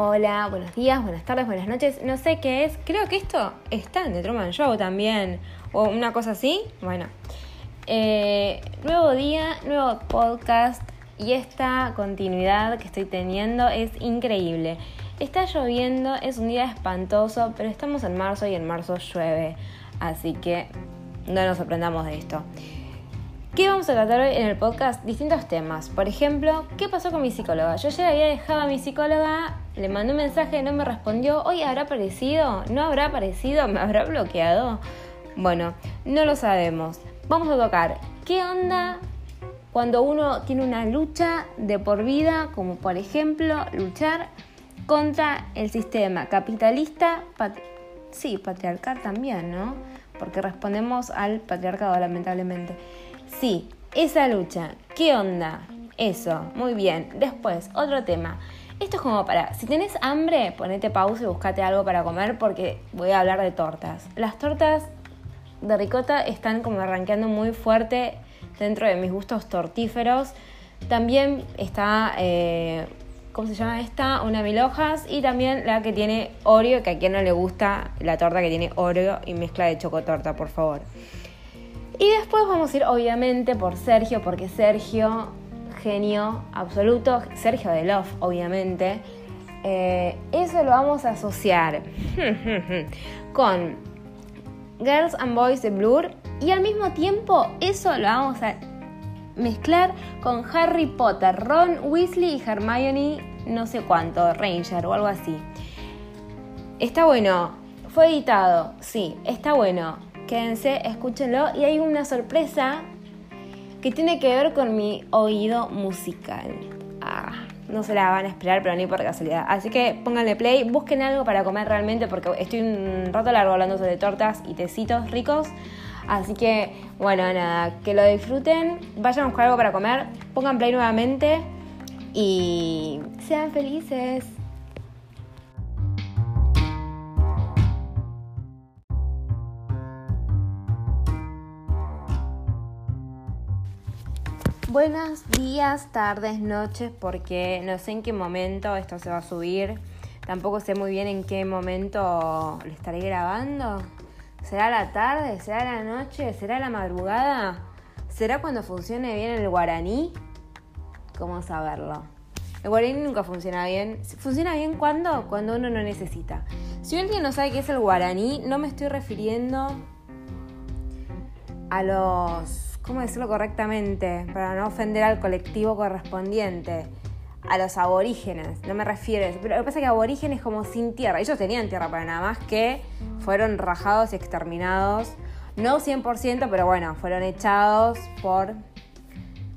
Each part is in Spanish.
Hola, buenos días, buenas tardes, buenas noches. No sé qué es. Creo que esto está en The Truman Show también. O una cosa así. Bueno. Eh, nuevo día, nuevo podcast. Y esta continuidad que estoy teniendo es increíble. Está lloviendo, es un día espantoso, pero estamos en marzo y en marzo llueve. Así que no nos sorprendamos de esto. ¿Qué vamos a tratar hoy en el podcast? Distintos temas. Por ejemplo, ¿qué pasó con mi psicóloga? Yo ya había dejado a mi psicóloga, le mandé un mensaje, no me respondió. ¿Hoy habrá aparecido? ¿No habrá aparecido? ¿Me habrá bloqueado? Bueno, no lo sabemos. Vamos a tocar. ¿Qué onda cuando uno tiene una lucha de por vida, como por ejemplo luchar contra el sistema capitalista, sí, patriarcal también, ¿no? Porque respondemos al patriarcado, lamentablemente. Sí, esa lucha. ¿Qué onda? Eso, muy bien. Después, otro tema. Esto es como para, si tenés hambre, ponete pausa y buscate algo para comer porque voy a hablar de tortas. Las tortas de ricota están como arranqueando muy fuerte dentro de mis gustos tortíferos. También está, eh, ¿cómo se llama esta? Una mil hojas y también la que tiene Oreo, que a quien no le gusta la torta que tiene Oreo y mezcla de chocotorta, por favor. Y después vamos a ir obviamente por Sergio, porque Sergio, genio absoluto, Sergio de Love, obviamente. Eh, eso lo vamos a asociar con Girls and Boys de Blur y al mismo tiempo eso lo vamos a mezclar con Harry Potter, Ron Weasley y Hermione no sé cuánto, Ranger o algo así. Está bueno, fue editado, sí, está bueno. Quédense, escúchenlo. Y hay una sorpresa que tiene que ver con mi oído musical. Ah, no se la van a esperar, pero ni por casualidad. Así que pónganle play, busquen algo para comer realmente, porque estoy un rato largo hablando sobre tortas y tecitos ricos. Así que, bueno, nada, que lo disfruten, vayan a buscar algo para comer, pongan play nuevamente y sean felices. Buenos días, tardes, noches, porque no sé en qué momento esto se va a subir. Tampoco sé muy bien en qué momento lo estaré grabando. ¿Será la tarde? ¿Será la noche? ¿Será la madrugada? ¿Será cuando funcione bien el guaraní? ¿Cómo saberlo? El guaraní nunca funciona bien. ¿Funciona bien cuando? Cuando uno no necesita. Si alguien no sabe qué es el guaraní, no me estoy refiriendo a los ¿cómo decirlo correctamente? Para no ofender al colectivo correspondiente, a los aborígenes, no me refiero. Pero lo que pasa es que aborígenes como sin tierra, ellos tenían tierra para nada más que fueron rajados y exterminados, no 100%, pero bueno, fueron echados por...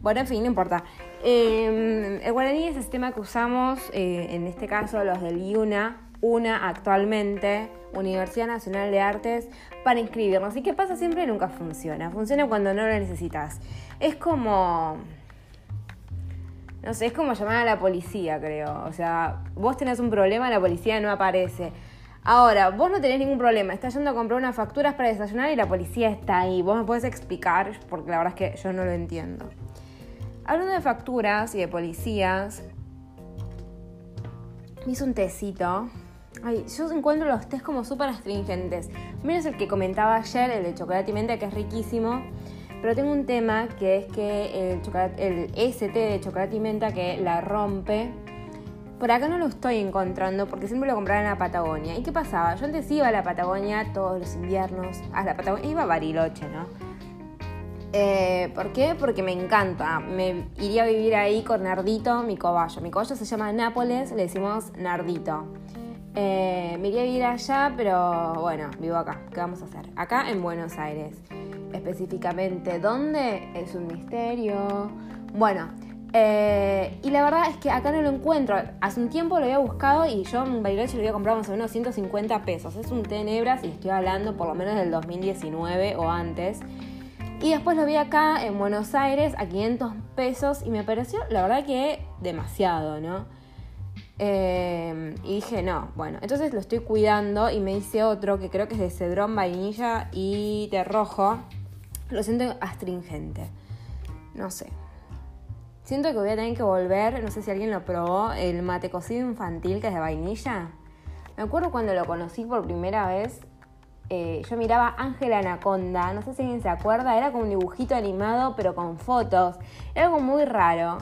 Bueno, en fin, no importa. Em, el guaraní es el sistema que usamos, eh, en este caso los del IUNA, una actualmente, Universidad Nacional de Artes, para inscribirnos. ¿Y qué pasa? Siempre nunca funciona. Funciona cuando no lo necesitas. Es como... No sé, es como llamar a la policía, creo. O sea, vos tenés un problema, la policía no aparece. Ahora, vos no tenés ningún problema, estás yendo a comprar unas facturas para desayunar y la policía está ahí. Vos me podés explicar, porque la verdad es que yo no lo entiendo. Hablando de facturas y de policías, me hice un tecito Ay, yo encuentro los test como súper astringentes. Menos el que comentaba ayer, el de chocolate y menta, que es riquísimo. Pero tengo un tema que es que el ST de chocolate y menta que la rompe. Por acá no lo estoy encontrando porque siempre lo compraba en la Patagonia. ¿Y qué pasaba? Yo antes iba a la Patagonia todos los inviernos. A la Patagonia iba a Bariloche, ¿no? Eh, ¿Por qué? Porque me encanta. Me iría a vivir ahí con Nardito, mi cobayo. Mi cobayo se llama Nápoles, le decimos Nardito. Eh, me iría a vivir allá, pero bueno, vivo acá. ¿Qué vamos a hacer? Acá en Buenos Aires. Específicamente, ¿dónde? Es un misterio. Bueno, eh, y la verdad es que acá no lo encuentro. Hace un tiempo lo había buscado y yo en Bariloche lo había comprado más o menos 150 pesos. Es un té en hebras y estoy hablando por lo menos del 2019 o antes. Y después lo vi acá en Buenos Aires a 500 pesos y me pareció, la verdad que demasiado, ¿no? Em, y dije, no, bueno, entonces lo estoy cuidando y me hice otro que creo que es de cedrón, vainilla y de rojo. Lo siento astringente. No sé. siento que voy a tener que volver, no sé si alguien lo probó, el mate cocido infantil que es de vainilla. Me acuerdo cuando lo conocí por primera vez, eh, yo miraba Ángela Anaconda, no sé si alguien se acuerda, era como un dibujito animado pero con fotos, era algo muy raro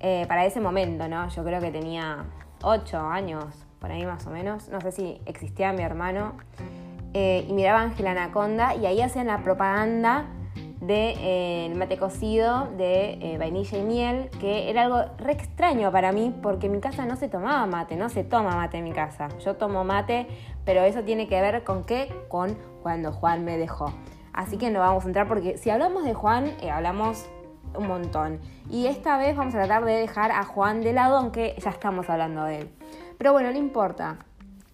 eh, para ese momento, ¿no? Yo creo que tenía 8 años, por ahí más o menos, no sé si existía mi hermano, eh, y miraba Ángela Anaconda y ahí hacían la propaganda de eh, mate cocido de eh, vainilla y miel, que era algo re extraño para mí porque en mi casa no se tomaba mate, no se toma mate en mi casa. Yo tomo mate, pero eso tiene que ver con qué? Con cuando Juan me dejó. Así que no vamos a entrar porque si hablamos de Juan, hablamos un montón. Y esta vez vamos a tratar de dejar a Juan de lado, aunque ya estamos hablando de él. Pero bueno, no importa.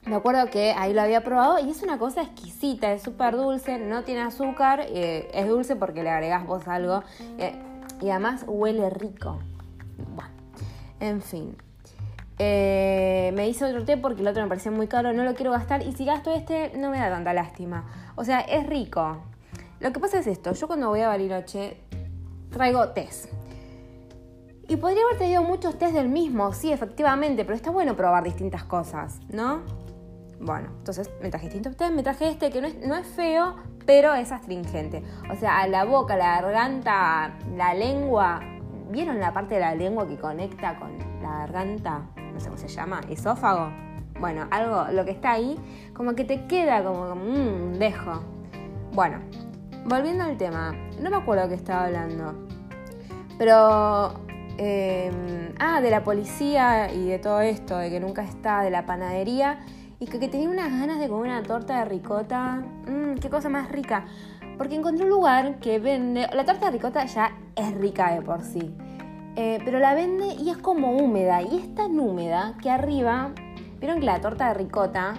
Me acuerdo que ahí lo había probado y es una cosa exquisita, es súper dulce, no tiene azúcar, eh, es dulce porque le agregás vos algo eh, y además huele rico. Bueno, en fin. Eh, me hice otro té porque el otro me parecía muy caro, no lo quiero gastar y si gasto este no me da tanta lástima. O sea, es rico. Lo que pasa es esto, yo cuando voy a Bariloche traigo tés. Y podría haber traído muchos tés del mismo, sí, efectivamente, pero está bueno probar distintas cosas, ¿no? Bueno, entonces me traje distintos tés, me traje este que no es, no es feo, pero es astringente. O sea, a la boca, la garganta, la lengua. ¿Vieron la parte de la lengua que conecta con la garganta? No sé cómo se llama, esófago. Bueno, algo, lo que está ahí, como que te queda como, mmm, dejo. Bueno, volviendo al tema, no me acuerdo qué estaba hablando. Pero eh, ah, de la policía y de todo esto, de que nunca está, de la panadería y que, que tenía unas ganas de comer una torta de ricota. Mmm, qué cosa más rica. Porque encontré un lugar que vende. La torta de ricota ya es rica de por sí. Eh, pero la vende y es como húmeda. Y es tan húmeda que arriba. Vieron que la torta de ricota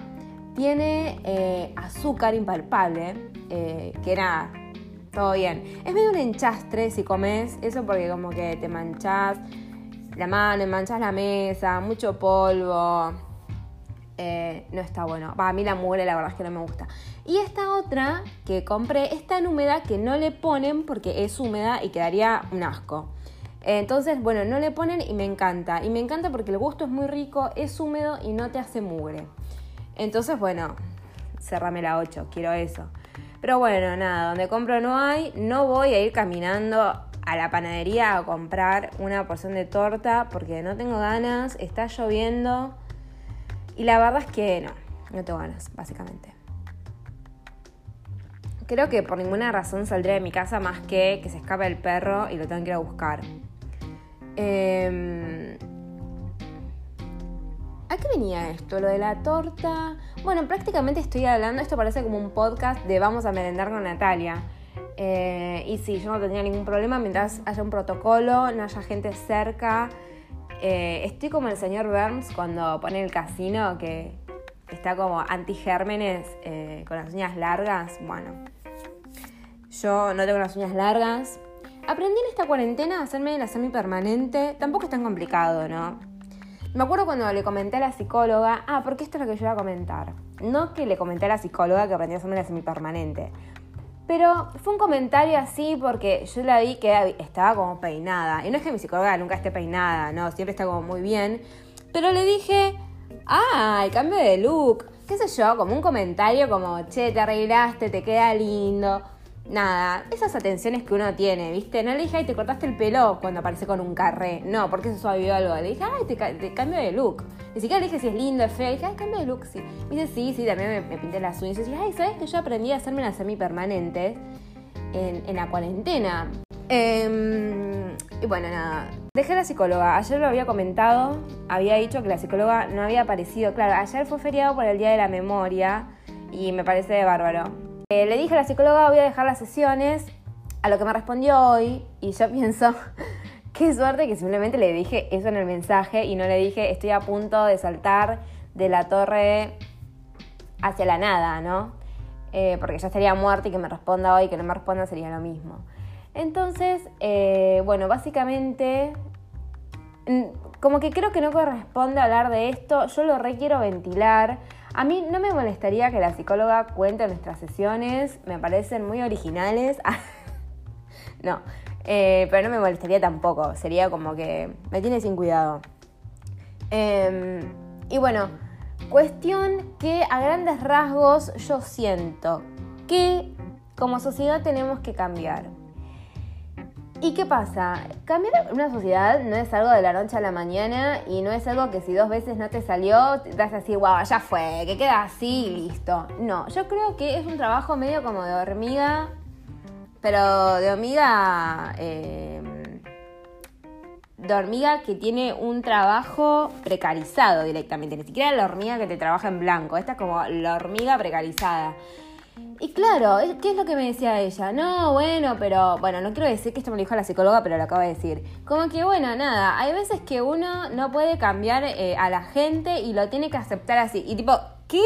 tiene eh, azúcar impalpable. Eh, que era todo bien. Es medio un enchastre si comes, eso porque como que te manchas la mano, manchas la mesa, mucho polvo. Eh, no está bueno. a mí la mugre la verdad es que no me gusta. Y esta otra que compré es tan húmeda que no le ponen porque es húmeda y quedaría un asco. Entonces, bueno, no le ponen y me encanta. Y me encanta porque el gusto es muy rico, es húmedo y no te hace mugre. Entonces, bueno, cerrame la 8, quiero eso. Pero bueno, nada, donde compro no hay, no voy a ir caminando a la panadería a comprar una porción de torta porque no tengo ganas, está lloviendo y la verdad es que no, no tengo ganas, básicamente. Creo que por ninguna razón saldré de mi casa más que que se escape el perro y lo tengo que ir a buscar. Eh, ¿A qué venía esto? Lo de la torta. Bueno, prácticamente estoy hablando, esto parece como un podcast de vamos a merendar con Natalia. Eh, y sí, yo no tendría ningún problema mientras haya un protocolo, no haya gente cerca. Eh, estoy como el señor Burns cuando pone el casino que está como anti-gérmenes eh, con las uñas largas. Bueno, yo no tengo las uñas largas. Aprendí en esta cuarentena a hacerme la semi-permanente. Tampoco es tan complicado, ¿no? Me acuerdo cuando le comenté a la psicóloga, ah, porque esto es lo que yo iba a comentar. No que le comenté a la psicóloga que aprendí a hacerme la semipermanente. Pero fue un comentario así porque yo la vi que estaba como peinada. Y no es que mi psicóloga nunca esté peinada, no, siempre está como muy bien. Pero le dije, ah, el cambio de look. Qué sé yo, como un comentario como, che, te arreglaste, te queda lindo nada, esas atenciones que uno tiene, ¿viste? No le dije, ay, te cortaste el pelo cuando aparece con un carré. No, porque eso suavió algo. Le dije, ay, te, cambio de look. Ni siquiera le dije si es lindo, es feo. Le dije, ay, cambio de look, sí. Me dice, sí, sí, también me, pinté las uñas. Y dije, ay, ¿sabes que yo aprendí a hacerme las semipermanentes en, en la cuarentena? Em, y bueno, nada. Dejé la psicóloga. Ayer lo había comentado. Había dicho que la psicóloga no había aparecido. Claro, ayer fue feriado por el Día de la Memoria. Y me parece bárbaro. Eh, le dije a la psicóloga voy a dejar las sesiones, a lo que me respondió hoy, y yo pienso, qué suerte que simplemente le dije eso en el mensaje y no le dije estoy a punto de saltar de la torre hacia la nada, ¿no? Eh, porque ya estaría muerta y que me responda hoy, que no me responda sería lo mismo. Entonces, eh, bueno, básicamente, mm, como que creo que no corresponde hablar de esto, yo lo requiero ventilar. A mí no me molestaría que la psicóloga cuente nuestras sesiones, me parecen muy originales. no, Eh, pero no me molestaría tampoco. Sería como que me tiene sin cuidado. Em, y bueno, cuestión que a grandes rasgos yo siento que como sociedad tenemos que cambiar. ¿Y qué pasa? Cambiar una sociedad no es algo de la noche a la mañana y no es algo que si dos veces no te salió, te das así, wow, ya fue, que queda así y listo. No, yo creo que es un trabajo medio como de hormiga, pero de hormiga... Eh, de hormiga que tiene un trabajo precarizado directamente, ni siquiera la hormiga que te trabaja en blanco, esta es como la hormiga precarizada. Y claro, ¿qué es lo que me decía ella? No, bueno, pero bueno, no quiero decir que esto me lo dijo la psicóloga, pero lo acabo de decir. Como que bueno, nada, hay veces que uno no puede cambiar eh, a la gente y lo tiene que aceptar así. Y tipo, ¿qué?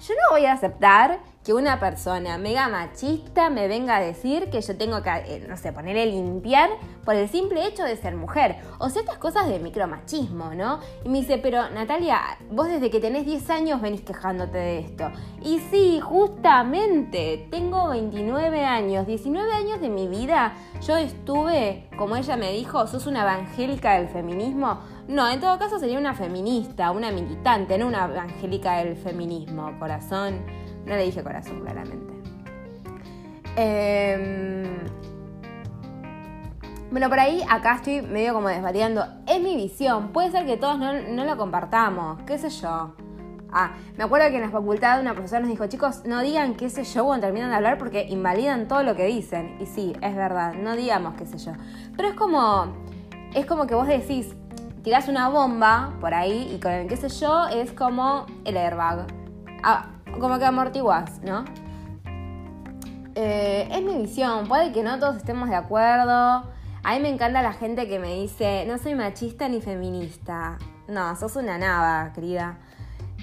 Yo no voy a aceptar que una persona mega machista me venga a decir que yo tengo que, eh, no sé, ponerle limpiar por el simple hecho de ser mujer. O sea, estas cosas de micromachismo, ¿no? Y me dice, pero Natalia, vos desde que tenés 10 años venís quejándote de esto. Y sí, justamente, tengo 29 años, 19 años de mi vida, yo estuve, como ella me dijo, sos una evangélica del feminismo. No, en todo caso sería una feminista, una militante, no una evangélica del feminismo, corazón. No le dije corazón, claramente. Em, bueno, por ahí acá estoy medio como desvariando. Es mi visión. Puede ser que todos no, no lo compartamos. ¿Qué sé yo? Ah, me acuerdo que en la facultad una profesora nos dijo, chicos, no digan qué sé yo cuando terminan de hablar porque invalidan todo lo que dicen. Y sí, es verdad, no digamos qué sé yo. Pero es como, es como que vos decís, tirás una bomba por ahí y con el qué sé yo es como el airbag. Ah, como que amortiguas, ¿no? Eh, es mi visión, puede que no todos estemos de acuerdo. A mí me encanta la gente que me dice, no soy machista ni feminista. No, sos una nava, querida.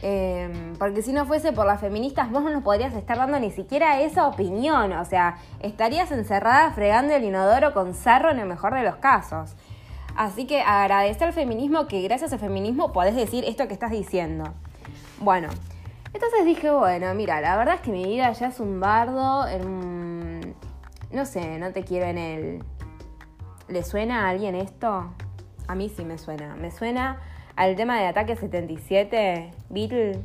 Em, porque si no fuese por las feministas, vos no podrías estar dando ni siquiera esa opinión. O sea, estarías encerrada fregando el inodoro con sarro en el mejor de los casos. Así que agradecer al feminismo que gracias al feminismo podés decir esto que estás diciendo. Bueno, entonces dije, bueno, mira, la verdad es que mi vida ya es un bardo, en no sé, no te quiero en el... ¿Le suena a alguien esto? A mí sí me suena. Me suena al tema de Ataque 77, Beatle.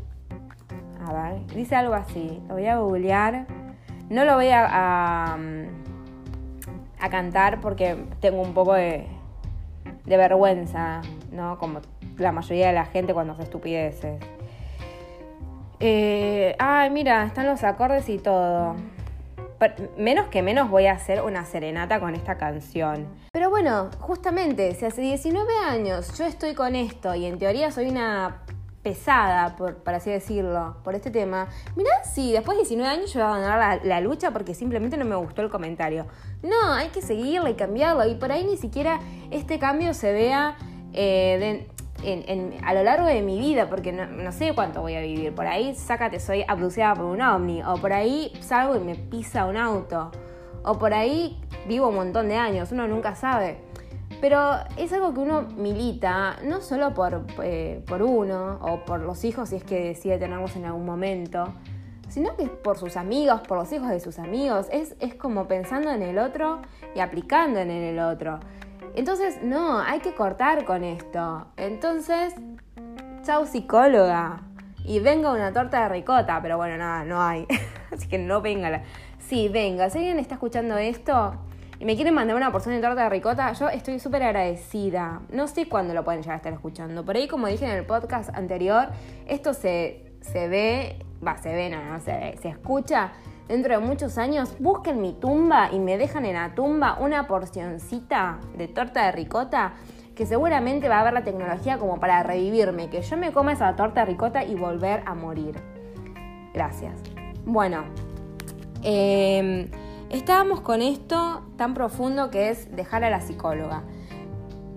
A ver, dice algo así. Lo voy a googlear. No lo voy a, a, a cantar porque tengo un poco de, de vergüenza, ¿no? Como la mayoría de la gente cuando hace estupideces. Eh, ay, mira, están los acordes y todo. menos que menos voy a hacer una serenata con esta canción. Pero bueno, justamente, si hace 19 años yo estoy con esto y en teoría soy una pesada, por, así decirlo, por este tema, mirá si después de 19 años yo voy a abandonar la, lucha porque simplemente no me gustó el comentario. No, hay que seguirla y cambiarlo y por ahí ni siquiera este cambio se vea eh, de, a lo largo de mi vida, porque no, sé cuánto voy a vivir. Por ahí, sácate, soy abducida por un ovni. O por ahí salgo y me pisa un auto. O por ahí vivo un montón de años, uno nunca sabe. Pero es algo que uno milita, no solo por, eh, por uno o por los hijos, si es que decide tenerlos en algún momento, sino que por sus amigos, por los hijos de sus amigos. Es, es como pensando en el otro y aplicando en el otro. Entonces, no, hay que cortar con esto. Entonces, chau psicóloga. Y venga una torta de ricota, pero bueno, nada, no hay. Así que no venga. Sí, venga. Si alguien está escuchando esto y me quieren mandar una porción de torta de ricota, yo estoy súper agradecida. No sé cuándo lo pueden llegar a estar escuchando. Por ahí, como dije en el podcast anterior, esto se, se ve, va, se ve, no, no se ve, se escucha dentro de muchos años busquen mi tumba y me dejan en la tumba una porcioncita de torta de ricota que seguramente va a haber la tecnología como para revivirme, que yo me coma esa torta de ricota y volver a morir. Gracias. Bueno, em, estábamos con esto tan profundo que es dejar a la psicóloga.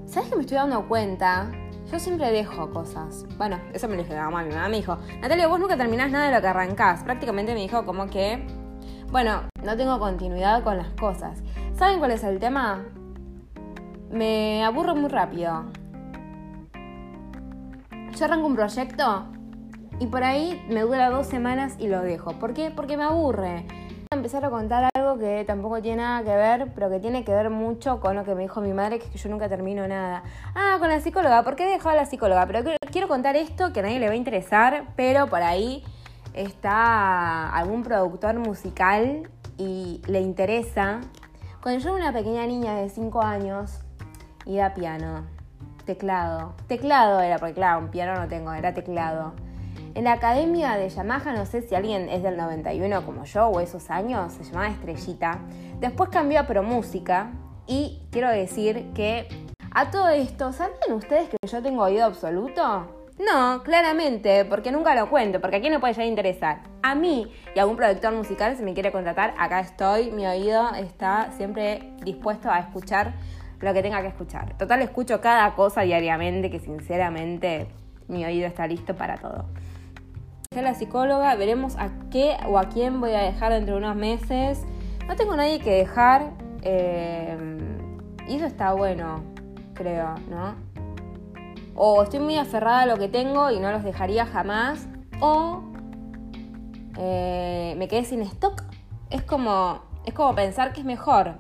¿Sabes que me estoy dando cuenta? Yo siempre dejo cosas. Bueno, eso me lo dijo mi mamá. Mi mamá me dijo, Natalia, vos nunca terminás nada de lo que arrancás. Prácticamente me dijo como que bueno, no tengo continuidad con las cosas. ¿Saben cuál es el tema? Me aburro muy rápido. Yo arranco un proyecto y por ahí me dura dos semanas y lo dejo. ¿Por qué? Porque me aburre. Voy a empezar a contar algo que tampoco tiene nada que ver, pero que tiene que ver mucho con lo que me dijo mi madre, que es que yo nunca termino nada. Ah, con la psicóloga, ¿por qué he dejado a la psicóloga? Pero quiero contar esto que a nadie le va a interesar, pero por ahí está algún productor musical y le interesa. Cuando yo era una pequeña niña de 5 años, iba a piano, teclado. Teclado era, porque claro, un piano no tengo, era teclado. En la academia de Yamaha, no sé si alguien es del 91 como yo o esos años, se llamaba Estrellita. Después cambió a Pro Música y quiero decir que a todo esto, ¿saben ustedes que yo tengo oído absoluto? No, claramente, porque nunca lo cuento, porque a quién le puede llegar a interesar. A mí y a algún productor musical, si me quiere contratar, acá estoy, mi oído está siempre dispuesto a escuchar lo que tenga que escuchar. Total, escucho cada cosa diariamente que sinceramente mi oído está listo para todo. La psicóloga, veremos a qué o a quién voy a dejar dentro de unos meses. No tengo nadie que dejar eh, y eso está bueno, creo, ¿no? O estoy muy aferrada a lo que tengo y no los dejaría jamás. O eh, me quedé sin stock. Es como, es como pensar que es mejor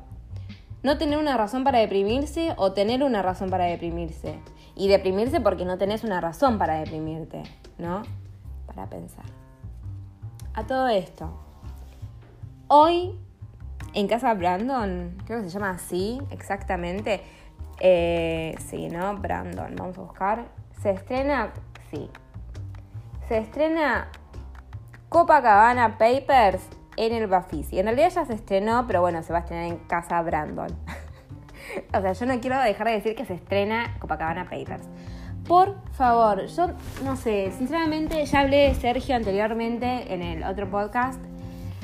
no tener una razón para deprimirse o tener una razón para deprimirse. Y deprimirse porque no tenés una razón para deprimirte, ¿no? Para pensar. A todo esto. Hoy, en casa Brandon, creo que se llama así exactamente, eh, sí, ¿no? Brandon, vamos a buscar. Se estrena, sí. Se estrena Copacabana Papers en el Bafisi. En realidad ya se estrenó, pero bueno, se va a estrenar en casa Brandon. o sea, yo no quiero dejar de decir que se estrena Copacabana Papers. Por favor, yo no sé, sinceramente ya hablé de Sergio anteriormente en el otro podcast,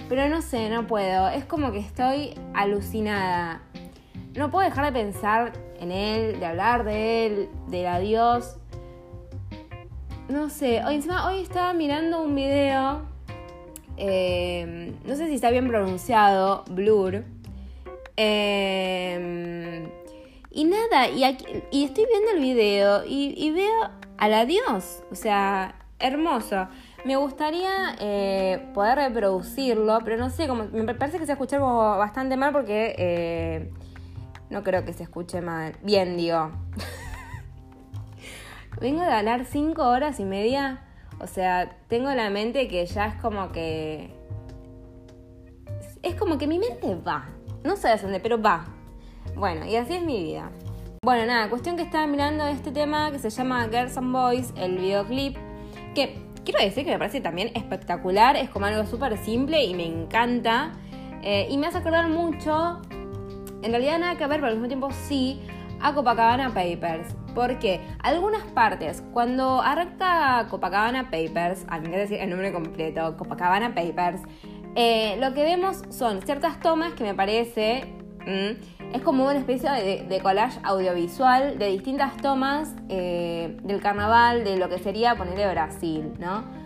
pero no sé, no puedo. Es como que estoy alucinada. No puedo dejar de pensar en él, de hablar de él, del adiós. No sé, hoy, encima hoy estaba mirando un video, eh, no sé si está bien pronunciado, Blur. Eh, y nada, y, estoy viendo el video y, veo al adiós, o sea, hermoso. Me gustaría eh, poder reproducirlo, pero no sé, como, me parece que se escucha bastante mal porque no creo que se escuche mal. Bien, digo. Vengo de ganar cinco horas y media. O sea, tengo la mente que ya es como que. Es como que mi mente va. No sé de dónde, pero va. Bueno, y así es mi vida. Bueno, nada, cuestión que estaba mirando este tema que se llama Girls and Boys, el videoclip. Que quiero decir que me parece también espectacular. Es como algo súper simple y me encanta. Eh, y me hace acordar mucho en realidad nada que ver, pero al mismo tiempo sí, a Copacabana Papers. Porque algunas partes, cuando arranca Copacabana Papers, al menos decir el nombre completo, Copacabana Papers, eh, lo que vemos son ciertas tomas que me parece. es como una especie de, collage audiovisual de distintas tomas eh, del carnaval, de lo que sería ponerle Brasil, ¿no?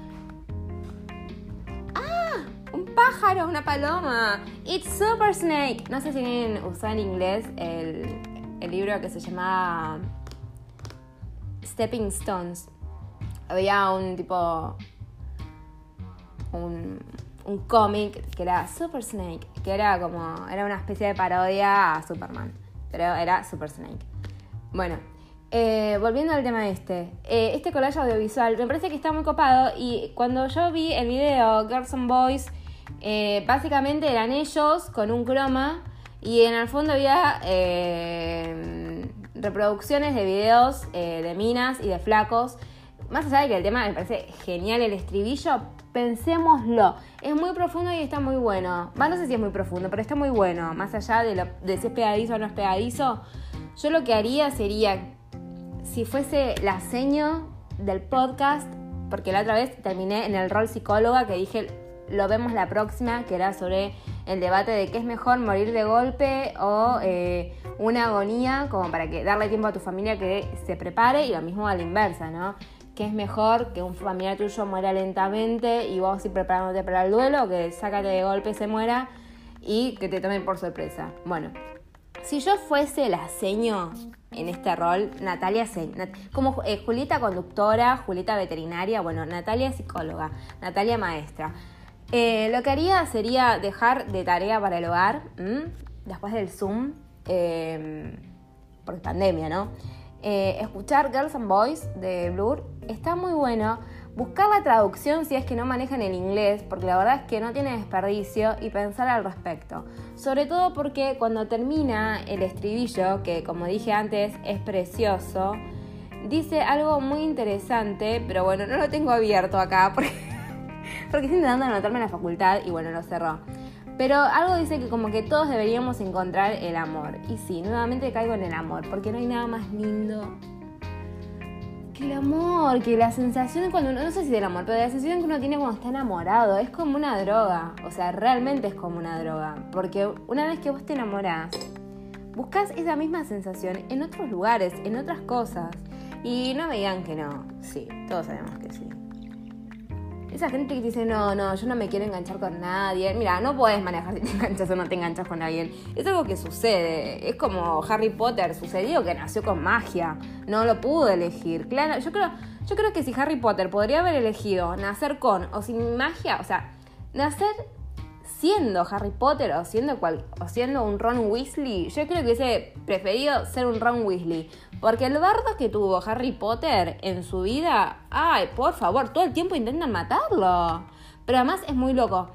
Pájaro, una paloma. It's Super Snake. No sé si alguien usó en inglés el, libro que se llamaba Stepping Stones. Había un tipo. un, un cómic que era Super Snake, que era como. era una especie de parodia a Superman. Pero era Super Snake. Bueno, eh, volviendo al tema este, eh, este collage audiovisual me parece que está muy copado y cuando yo vi el video Girls and Boys eh, básicamente eran ellos con un croma y en el fondo había eh, reproducciones de videos eh, de minas y de flacos. Más allá de que el tema me parece genial el estribillo, pensémoslo. Es muy profundo y está muy bueno. no sé si es muy profundo, pero está muy bueno. Más allá de, de si es pegadizo o no es pegadizo, yo lo que haría sería, si fuese la seño del podcast, porque la otra vez terminé en el rol psicóloga que dije lo vemos la próxima, que era sobre el debate de qué es mejor morir de golpe o eh, una agonía, como para que darle tiempo a tu familia que se prepare, y lo mismo a la inversa, ¿no? ¿Qué es mejor que un familiar tuyo muera lentamente y vos ir preparándote para el duelo, o que sácate de golpe se muera y que te tomen por sorpresa? Bueno, si yo fuese la seño en este rol, Natalia como eh, Julieta conductora, Julieta veterinaria, bueno, Natalia psicóloga, Natalia maestra. Eh, lo que haría sería dejar de tarea para el hogar, después del Zoom, eh, por pandemia, ¿no? Eh, escuchar Girls and Boys de Blur está muy bueno. Buscar la traducción si es que no manejan el inglés, porque la verdad es que no tiene desperdicio, y pensar al respecto. Sobre todo porque cuando termina el estribillo, que como dije antes es precioso, dice algo muy interesante, pero bueno, no lo tengo abierto acá porque, porque estoy intentando anotarme en la facultad y bueno, lo cerró. Pero algo dice que como que todos deberíamos encontrar el amor. Y sí, nuevamente caigo en el amor, porque no hay nada más lindo que el amor, que la sensación cuando uno, no sé si del amor, pero la sensación que uno tiene cuando está enamorado, es como una droga. O sea, realmente es como una droga. Porque una vez que vos te enamorás, buscas esa misma sensación en otros lugares, en otras cosas. Y no me digan que no. Sí, todos sabemos que sí. Esa gente que dice, no, no, yo no me quiero enganchar con nadie. Mira, no puedes manejar si te enganchas o no te enganchas con alguien. Es algo que sucede. Es como Harry Potter, sucedió que nació con magia. No lo pudo elegir. Claro, yo creo, yo creo que si Harry Potter podría haber elegido nacer con o sin magia, o sea, nacer siendo Harry Potter o siendo, o siendo un Ron Weasley, yo creo que hubiese preferido ser un Ron Weasley. Porque el bardo que tuvo Harry Potter en su vida, ay, por favor, todo el tiempo intentan matarlo. Pero además es muy loco.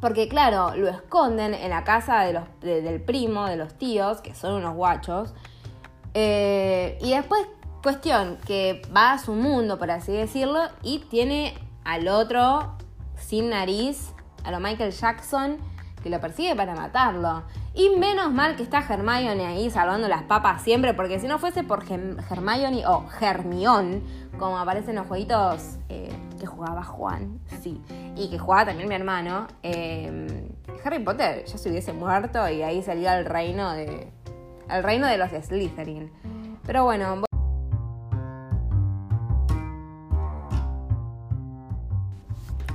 Porque claro, lo esconden en la casa de los, del primo, de los tíos, que son unos guachos. Eh, y después, cuestión, que va a su mundo, por así decirlo, y tiene al otro sin nariz, a lo Michael Jackson, que lo persigue para matarlo. Y menos mal que está Hermione ahí salvando las papas siempre, porque si no fuese por Hermione o Hermione, como aparece en los jueguitos eh, que jugaba Juan, sí, y que jugaba también mi hermano, eh, Harry Potter ya se hubiese muerto y ahí salía el reino de. el reino de los Slytherin. Pero bueno.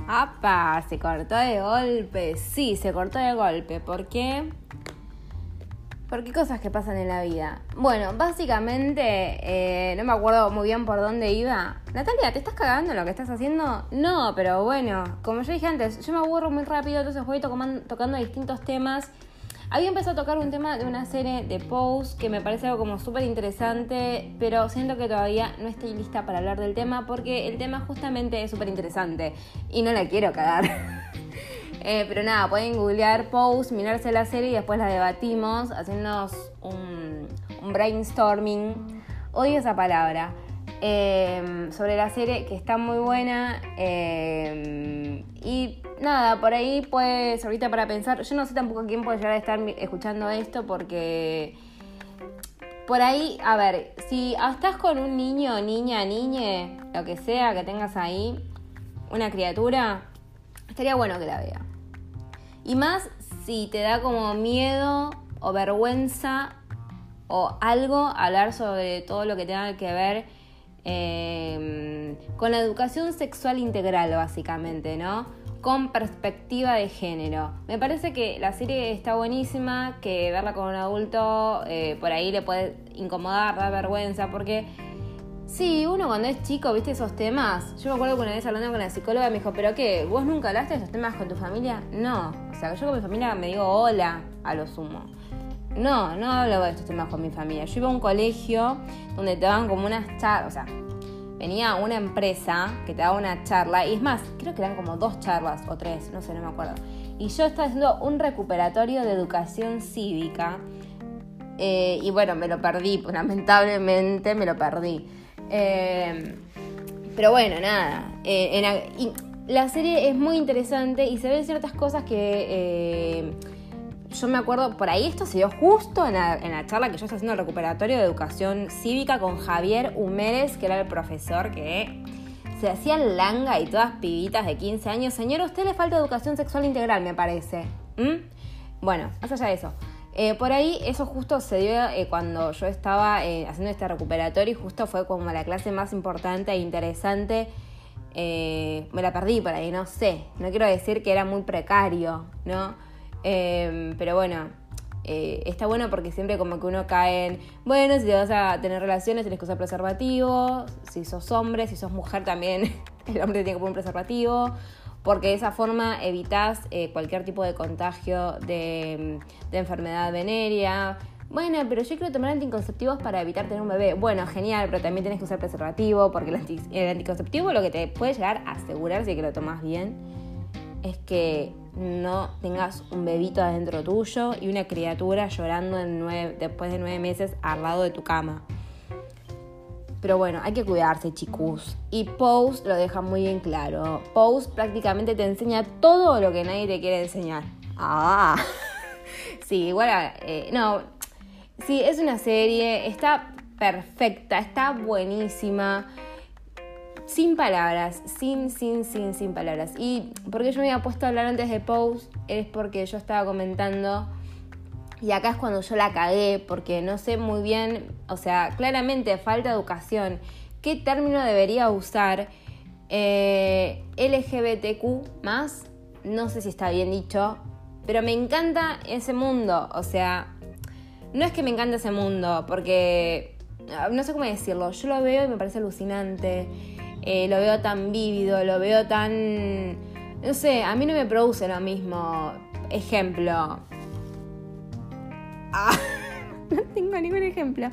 ¡Apa! Se cortó de golpe. Sí, se cortó de golpe. ¿Por qué? ¿Por qué cosas que pasan en la vida? Bueno, básicamente, eh, no me acuerdo muy bien por dónde iba. Natalia, ¿te estás cagando en lo que estás haciendo? No, pero bueno, como yo dije antes, yo me aburro muy rápido, entonces voy tocando distintos temas. Había empezado a tocar un tema de una serie de Pose que me parece algo como súper interesante, pero siento que todavía no estoy lista para hablar del tema porque el tema justamente es súper interesante y no la quiero cagar. Eh, pero nada, pueden googlear Pose, mirarse la serie y después la debatimos, haciéndonos un, brainstorming. Odio esa palabra. Em, sobre la serie que está muy buena. Em, y nada, por ahí pues ahorita para pensar. Yo no sé tampoco quién puede llegar a estar escuchando esto porque. Por ahí, a ver, si estás con un niño, niña, niñe, lo que sea que tengas ahí, una criatura, estaría bueno que la vea. Y más si te da como miedo o vergüenza o algo hablar sobre todo lo que tenga que ver em, con la educación sexual integral, básicamente, ¿no? Con perspectiva de género. Me parece que la serie está buenísima, que verla con un adulto eh, por ahí le puede incomodar, dar vergüenza, porque Sí, uno cuando es chico, viste esos temas. Yo me acuerdo que una vez hablando con la psicóloga me dijo, ¿pero qué? ¿Vos nunca hablaste de esos temas con tu familia? No. O sea, yo con mi familia me digo hola a lo sumo. No, no hablo de estos temas con mi familia. Yo iba a un colegio donde te daban como unas charlas, o sea, venía una empresa que te daba una charla, y es más, creo que eran como dos charlas o tres, no sé, no me acuerdo. Y yo estaba haciendo un recuperatorio de educación cívica, eh, y bueno, me lo perdí, lamentablemente me lo perdí. Em, pero bueno, nada. Eh, la serie es muy interesante y se ven ciertas cosas que eh, yo me acuerdo, por ahí esto se dio justo en la, charla que yo estaba haciendo el recuperatorio de educación cívica con Javier Humérez, que era el profesor que se hacía langa y todas pibitas de 15 años. Señor, a usted le falta educación sexual integral, me parece. Bueno, más allá de eso. Eh, por ahí eso justo se dio eh, cuando yo estaba eh, haciendo este recuperatorio y justo fue como la clase más importante e interesante. me la perdí por ahí, no sé. No quiero decir que era muy precario, ¿no? Em, pero bueno, está bueno porque siempre como que uno cae en, bueno, si vas a tener relaciones tienes que usar preservativo, si sos hombre, si sos mujer también, el hombre tiene que poner un preservativo porque de esa forma evitas eh, cualquier tipo de contagio de, de enfermedad venérea. Bueno, pero yo quiero tomar anticonceptivos para evitar tener un bebé. Bueno, genial, pero también tienes que usar preservativo, porque el, el anticonceptivo lo que te puede llegar a asegurar, si que lo tomas bien, es que no tengas un bebito adentro tuyo y una criatura llorando después de nueve meses al lado de tu cama. Pero bueno, hay que cuidarse, chicos. Y Pose lo deja muy bien claro. Pose prácticamente te enseña todo lo que nadie te quiere enseñar. Ah. sí, igual, eh, no. Sí, es una serie, está perfecta, está buenísima sin palabras, sin, sin, sin, sin palabras. Y porque yo me había puesto a hablar antes de Pose, es porque yo estaba comentando, y acá es cuando yo la cagué, porque no sé muy bien, o sea, claramente falta educación. ¿Qué término debería usar? Eh, LGBTQ más, no sé si está bien dicho, pero me encanta ese mundo, o sea, no es que me encanta ese mundo, porque no sé cómo decirlo, yo lo veo y me parece alucinante. Eh, lo veo tan vívido, lo veo tan... No sé, a mí no me produce lo mismo. Ejemplo. Ah, no tengo ningún ejemplo.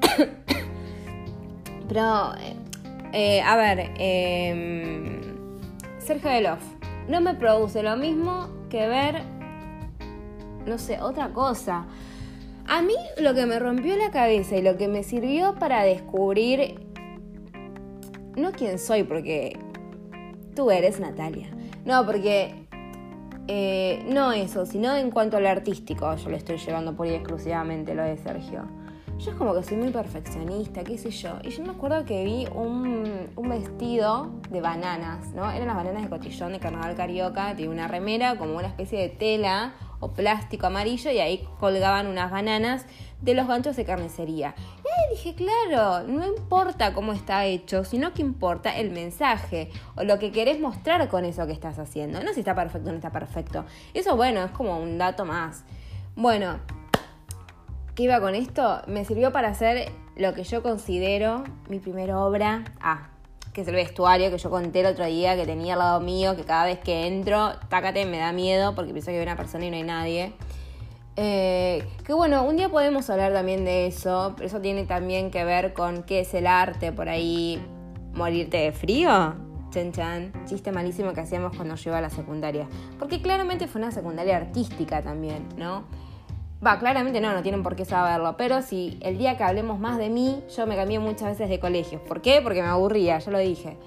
Pero, eh, eh, a ver, em, Sergio Delof. No me produce lo mismo que ver, no sé, otra cosa. A mí lo que me rompió la cabeza y lo que me sirvió para descubrir no quién soy, porque tú eres Natalia. No, porque eh, no eso, sino en cuanto al artístico, yo le estoy llevando por ahí exclusivamente lo de Sergio. Yo es como que soy muy perfeccionista, qué sé yo. Y yo me acuerdo que vi un, un vestido de bananas, ¿no? Eran las bananas de cotillón de Carnaval Carioca, tiene una remera como una especie de tela o plástico amarillo y ahí colgaban unas bananas de los ganchos de carnicería. Y dije, claro, no importa cómo está hecho, sino que importa el mensaje o lo que querés mostrar con eso que estás haciendo. No si está perfecto o no está perfecto. Eso, bueno, es como un dato más. Bueno, ¿qué iba con esto? Me sirvió para hacer lo que yo considero mi primera obra. Ah, que es el vestuario que yo conté el otro día que tenía al lado mío, que cada vez que entro, tácate, me da miedo porque pienso que hay una persona y no hay nadie. Eh, que bueno, un día podemos hablar también de eso, pero eso tiene también que ver con qué es el arte por ahí, morirte de frío. Chen Chan, chiste malísimo que hacíamos cuando yo iba a la secundaria. Porque claramente fue una secundaria artística también, ¿no? Va, claramente no, no tienen por qué saberlo, pero si el día que hablemos más de mí, yo me cambié muchas veces de colegio. ¿Por qué? Porque me aburría, ya lo dije.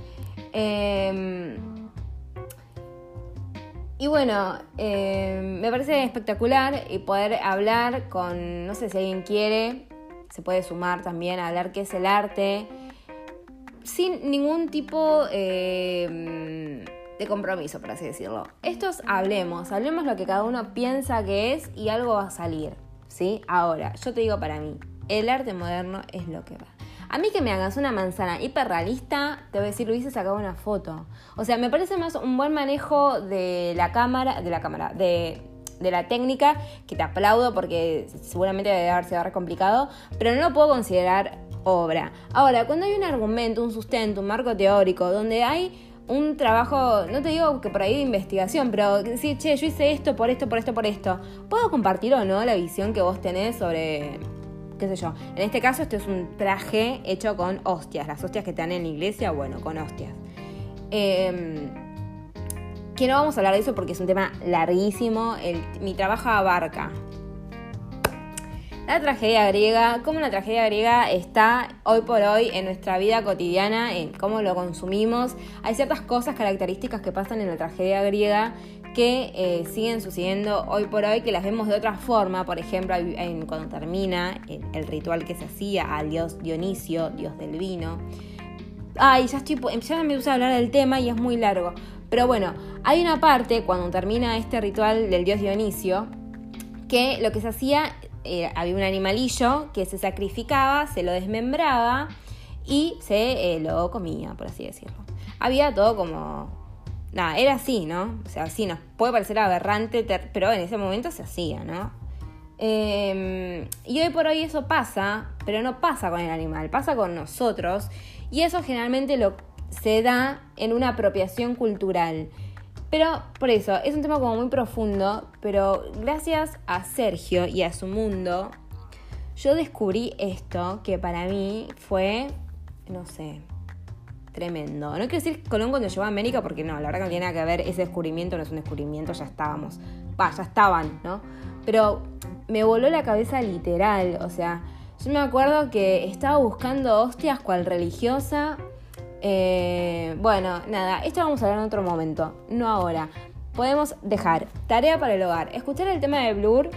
Eh, y bueno, eh, me parece espectacular y poder hablar con, no sé si alguien quiere, se puede sumar también a hablar qué es el arte, sin ningún tipo eh, de compromiso, por así decirlo. Estos hablemos, hablemos lo que cada uno piensa que es y algo va a salir, ¿sí? Ahora, yo te digo para mí, el arte moderno es lo que va. A mí que me hagas una manzana hiperrealista, te voy a decir, lo hice sacado una foto. O sea, me parece más un buen manejo de la cámara, de la cámara, de, la técnica, que te aplaudo porque seguramente debe haber sido complicado, pero no lo puedo considerar obra. Ahora, cuando hay un argumento, un sustento, un marco teórico, donde hay un trabajo, no te digo que por ahí de investigación, pero decir, che, yo hice esto, por esto, por esto, por esto. ¿Puedo compartir o no la visión que vos tenés sobre qué sé yo. En este caso, este es un traje hecho con hostias. Las hostias que te dan en la iglesia, bueno, con hostias. Eh, que no vamos a hablar de eso porque es un tema larguísimo. mi trabajo abarca la tragedia griega, cómo la tragedia griega está hoy por hoy en nuestra vida cotidiana, en cómo lo consumimos. Hay ciertas cosas características que pasan en la tragedia griega que eh, siguen sucediendo hoy por hoy, que las vemos de otra forma. Por ejemplo, cuando termina el, ritual que se hacía al dios Dionisio, dios del vino. Ay, ya estoy, ya me gusta hablar del tema y es muy largo. Pero bueno, hay una parte cuando termina este ritual del dios Dionisio que lo que se hacía, eh, había un animalillo que se sacrificaba, se lo desmembraba y se eh, lo comía, por así decirlo. Había todo como nada, era así, ¿no? O sea, sí, nos puede parecer aberrante, pero en ese momento se hacía, ¿no? Em, y hoy por hoy eso pasa, pero no pasa con el animal, pasa con nosotros. Y eso generalmente lo, se da en una apropiación cultural. Pero por eso, es un tema como muy profundo, pero gracias a Sergio y a su mundo, yo descubrí esto que para mí fue, no sé, tremendo. No quiero decir Colón cuando llegó a América, porque no, la verdad que no tiene nada que ver, ese descubrimiento no es un descubrimiento, ya estábamos. Va, ya estaban, ¿no? Pero me voló la cabeza literal, o sea, yo me acuerdo que estaba buscando hostias cual religiosa. Eh, bueno, nada, esto vamos a hablar en otro momento, no ahora. Podemos dejar tarea para el hogar, escuchar el tema de Blur,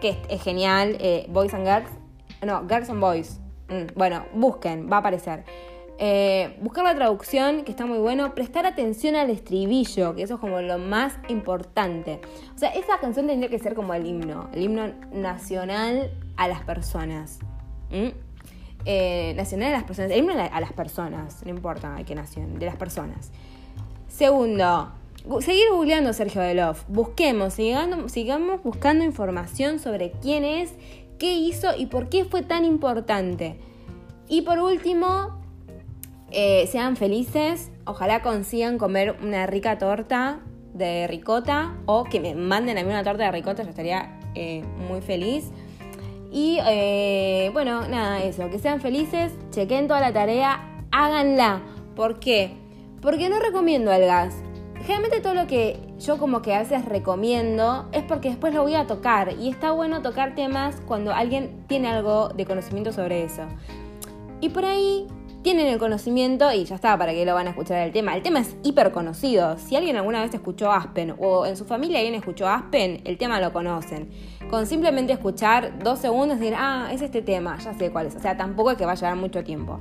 que es, genial, eh, Boys and Girls, no, Girls and Boys. Mm, bueno, busquen, va a aparecer. Eh, buscar la traducción, que está muy bueno, prestar atención al estribillo, que eso es como lo más importante. O sea, esa canción tendría que ser como el himno, el himno nacional a las personas. Eh, nacional a las personas, el himno a las personas, no importa qué nación, de las personas. Segundo, seguir googleando Sergio Delof. Busquemos, sigamos buscando información sobre quién es, qué hizo y por qué fue tan importante. Y por último, eh, sean felices, ojalá consigan comer una rica torta de ricota o que me manden a mí una torta de ricota, yo estaría eh, muy feliz. Y eh, bueno, nada, eso, que sean felices, chequen toda la tarea, háganla. ¿Por qué? Porque no recomiendo el gas. Generalmente todo lo que yo como que a veces recomiendo es porque después lo voy a tocar y está bueno tocar temas cuando alguien tiene algo de conocimiento sobre eso. Y por ahí tienen el conocimiento y ya está, para que lo van a escuchar el tema. El tema es hiper conocido. Si alguien alguna vez escuchó Aspen o en su familia alguien escuchó Aspen, el tema lo conocen. Con simplemente escuchar dos segundos y decir, ah, es este tema, ya sé cuál es. O sea, tampoco es que va a llevar mucho tiempo.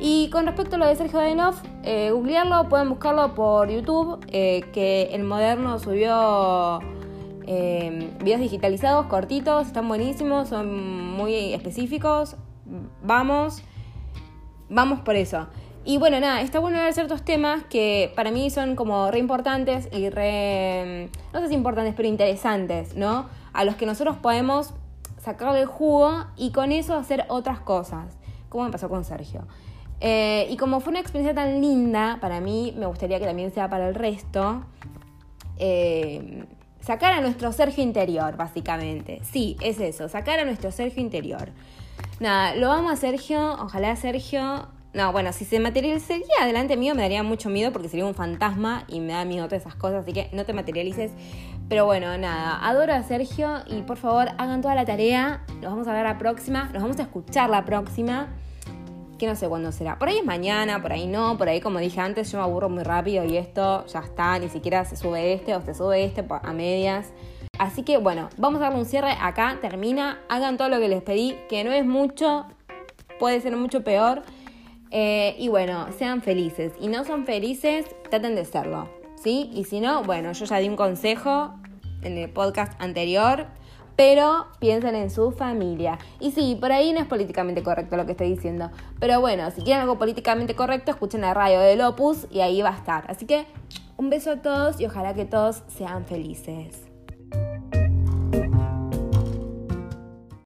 Y con respecto a lo de Sergio Denov, eh, googlearlo, pueden buscarlo por YouTube, eh, que el moderno subió eh, videos digitalizados, cortitos, están buenísimos, son muy específicos. Vamos vamos por eso. Y bueno, nada, está bueno ver ciertos temas que para mí son como re importantes y re, no sé si importantes, pero interesantes, ¿no? A los que nosotros podemos sacarle el jugo y con eso hacer otras cosas, como me pasó con Sergio. Eh, y como fue una experiencia tan linda, para mí me gustaría que también sea para el resto, eh, sacar a nuestro Sergio interior, básicamente. Sí, es eso, sacar a nuestro Sergio interior. Nada, lo amo a Sergio, ojalá Sergio... No, bueno, si se materializaría delante mío me daría mucho miedo porque sería un fantasma y me da miedo todas esas cosas, así que no te materialices. Pero bueno, nada, adoro a Sergio y por favor hagan toda la tarea. Nos vamos a ver la próxima, nos vamos a escuchar la próxima que no sé cuándo será. Por ahí es mañana, por ahí no, por ahí como dije antes, yo me aburro muy rápido y esto ya está, ni siquiera se sube este o se sube este a medias. Así que bueno, vamos a darle un cierre acá, termina, hagan todo lo que les pedí, que no es mucho, puede ser mucho peor. Eh, y bueno, sean felices. Y no son felices, traten de serlo. ¿Sí? Y si no, bueno, yo ya di un consejo en el podcast anterior, pero piensen en su familia. Y sí, por ahí no es políticamente correcto lo que estoy diciendo. Pero bueno, si quieren algo políticamente correcto, escuchen la radio del Opus y ahí va a estar. Así que un beso a todos y ojalá que todos sean felices.